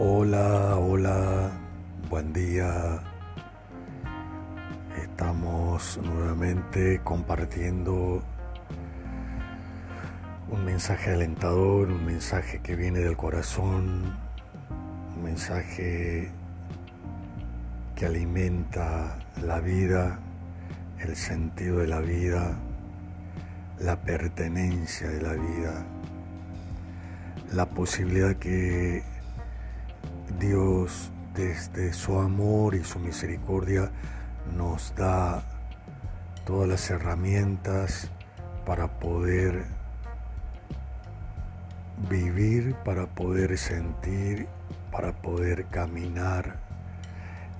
Hola, hola, buen día. Estamos nuevamente compartiendo un mensaje alentador, un mensaje que viene del corazón, un mensaje que alimenta la vida, el sentido de la vida, la pertenencia de la vida, la posibilidad que Dios desde su amor y su misericordia nos da todas las herramientas para poder vivir, para poder sentir, para poder caminar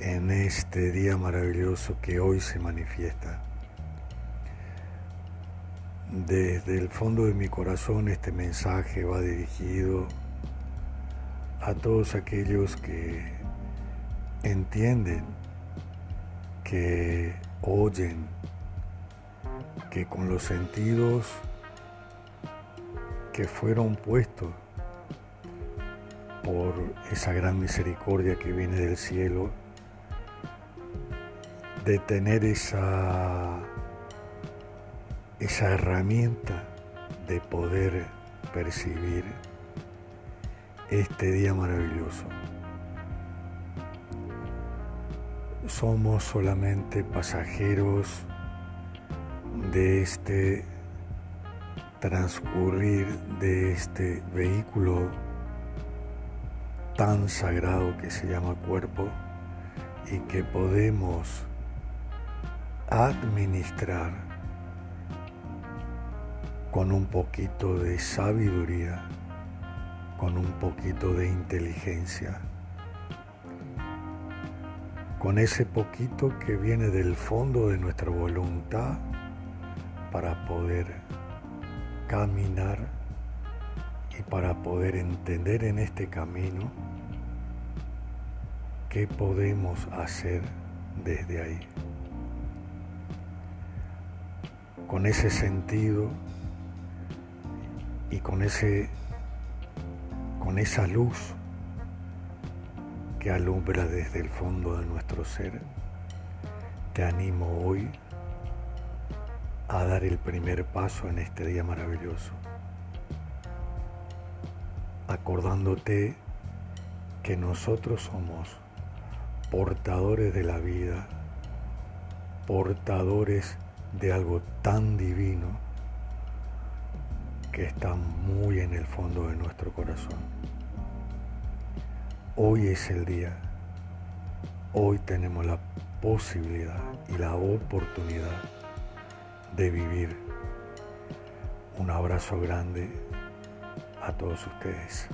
en este día maravilloso que hoy se manifiesta. Desde el fondo de mi corazón este mensaje va dirigido a todos aquellos que entienden, que oyen, que con los sentidos que fueron puestos por esa gran misericordia que viene del cielo, de tener esa, esa herramienta de poder percibir este día maravilloso. Somos solamente pasajeros de este transcurrir de este vehículo tan sagrado que se llama cuerpo y que podemos administrar con un poquito de sabiduría con un poquito de inteligencia, con ese poquito que viene del fondo de nuestra voluntad para poder caminar y para poder entender en este camino qué podemos hacer desde ahí. Con ese sentido y con ese con esa luz que alumbra desde el fondo de nuestro ser, te animo hoy a dar el primer paso en este día maravilloso, acordándote que nosotros somos portadores de la vida, portadores de algo tan divino que está muy en el fondo de nuestro corazón. Hoy es el día, hoy tenemos la posibilidad y la oportunidad de vivir. Un abrazo grande a todos ustedes.